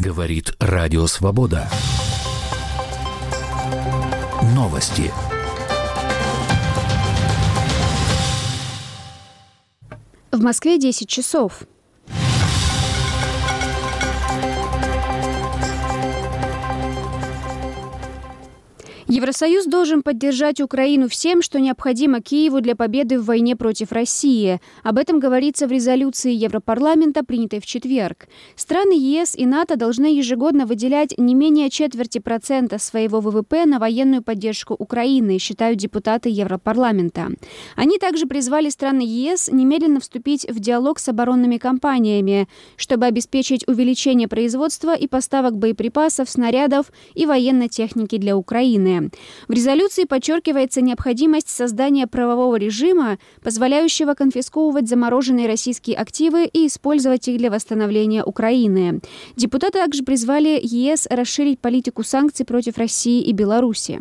Говорит Радио Свобода. Новости. В Москве 10 часов. Евросоюз должен поддержать Украину всем, что необходимо Киеву для победы в войне против России. Об этом говорится в резолюции Европарламента, принятой в четверг. Страны ЕС и НАТО должны ежегодно выделять не менее четверти процента своего ВВП на военную поддержку Украины, считают депутаты Европарламента. Они также призвали страны ЕС немедленно вступить в диалог с оборонными компаниями, чтобы обеспечить увеличение производства и поставок боеприпасов, снарядов и военной техники для Украины. В резолюции подчеркивается необходимость создания правового режима, позволяющего конфисковывать замороженные российские активы и использовать их для восстановления Украины. Депутаты также призвали ЕС расширить политику санкций против России и Беларуси.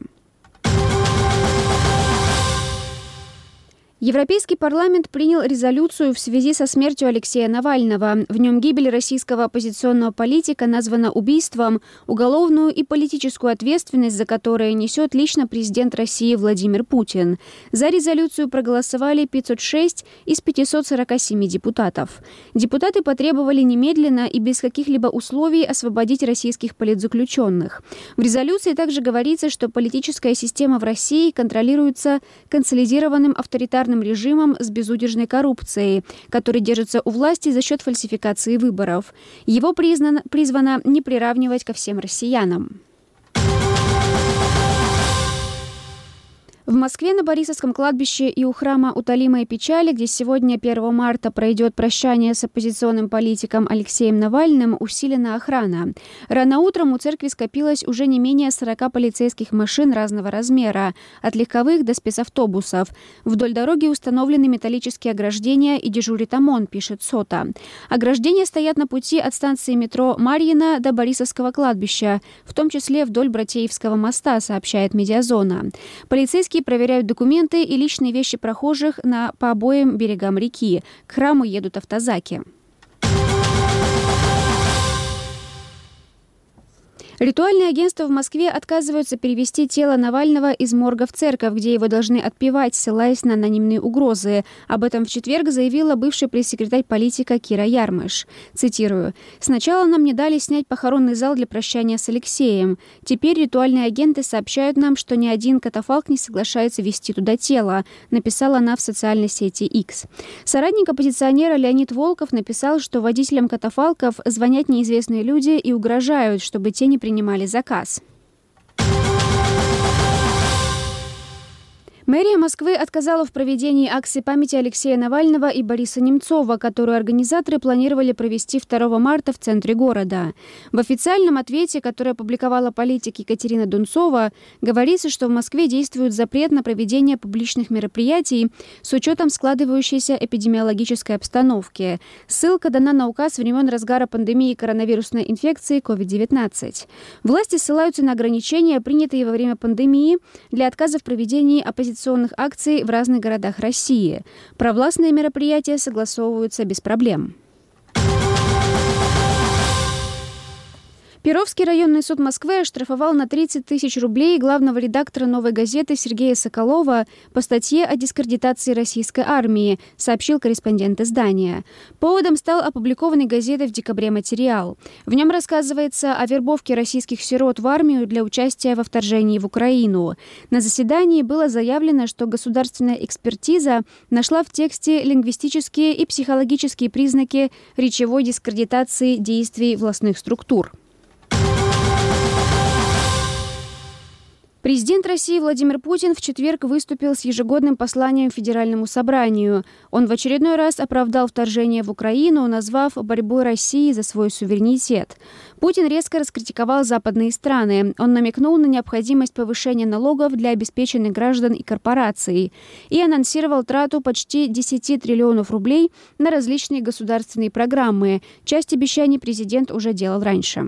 Европейский парламент принял резолюцию в связи со смертью Алексея Навального. В нем гибель российского оппозиционного политика названа убийством, уголовную и политическую ответственность за которое несет лично президент России Владимир Путин. За резолюцию проголосовали 506 из 547 депутатов. Депутаты потребовали немедленно и без каких-либо условий освободить российских политзаключенных. В резолюции также говорится, что политическая система в России контролируется консолидированным авторитарным авторитарным режимом с безудержной коррупцией, который держится у власти за счет фальсификации выборов. Его признано, призвано не приравнивать ко всем россиянам. В Москве на Борисовском кладбище и у храма Утолимой печали, где сегодня, 1 марта, пройдет прощание с оппозиционным политиком Алексеем Навальным, усилена охрана. Рано утром у церкви скопилось уже не менее 40 полицейских машин разного размера, от легковых до спецавтобусов. Вдоль дороги установлены металлические ограждения и дежурит ОМОН, пишет СОТа. Ограждения стоят на пути от станции метро Марьина до Борисовского кладбища, в том числе вдоль Братеевского моста, сообщает Медиазона. Полицейские Полицейские проверяют документы и личные вещи прохожих на, по обоим берегам реки. К храму едут автозаки. Ритуальные агентства в Москве отказываются перевести тело Навального из морга в церковь, где его должны отпевать, ссылаясь на анонимные угрозы. Об этом в четверг заявила бывший пресс-секретарь политика Кира Ярмыш. Цитирую. «Сначала нам не дали снять похоронный зал для прощания с Алексеем. Теперь ритуальные агенты сообщают нам, что ни один катафалк не соглашается вести туда тело», написала она в социальной сети X. Соратник оппозиционера Леонид Волков написал, что водителям катафалков звонят неизвестные люди и угрожают, чтобы те не принимали заказ. Мэрия Москвы отказала в проведении акции памяти Алексея Навального и Бориса Немцова, которую организаторы планировали провести 2 марта в центре города. В официальном ответе, который опубликовала политик Екатерина Дунцова, говорится, что в Москве действует запрет на проведение публичных мероприятий с учетом складывающейся эпидемиологической обстановки. Ссылка дана на указ времен разгара пандемии коронавирусной инфекции COVID-19. Власти ссылаются на ограничения, принятые во время пандемии, для отказа в проведении оппозиционных оппозиционных акций в разных городах России. Провластные мероприятия согласовываются без проблем. Перовский районный суд Москвы оштрафовал на 30 тысяч рублей главного редактора «Новой газеты» Сергея Соколова по статье о дискредитации российской армии, сообщил корреспондент издания. Поводом стал опубликованный газетой в декабре материал. В нем рассказывается о вербовке российских сирот в армию для участия во вторжении в Украину. На заседании было заявлено, что государственная экспертиза нашла в тексте лингвистические и психологические признаки речевой дискредитации действий властных структур. Президент России Владимир Путин в четверг выступил с ежегодным посланием Федеральному собранию. Он в очередной раз оправдал вторжение в Украину, назвав борьбой России за свой суверенитет. Путин резко раскритиковал западные страны. Он намекнул на необходимость повышения налогов для обеспеченных граждан и корпораций и анонсировал трату почти 10 триллионов рублей на различные государственные программы. Часть обещаний президент уже делал раньше.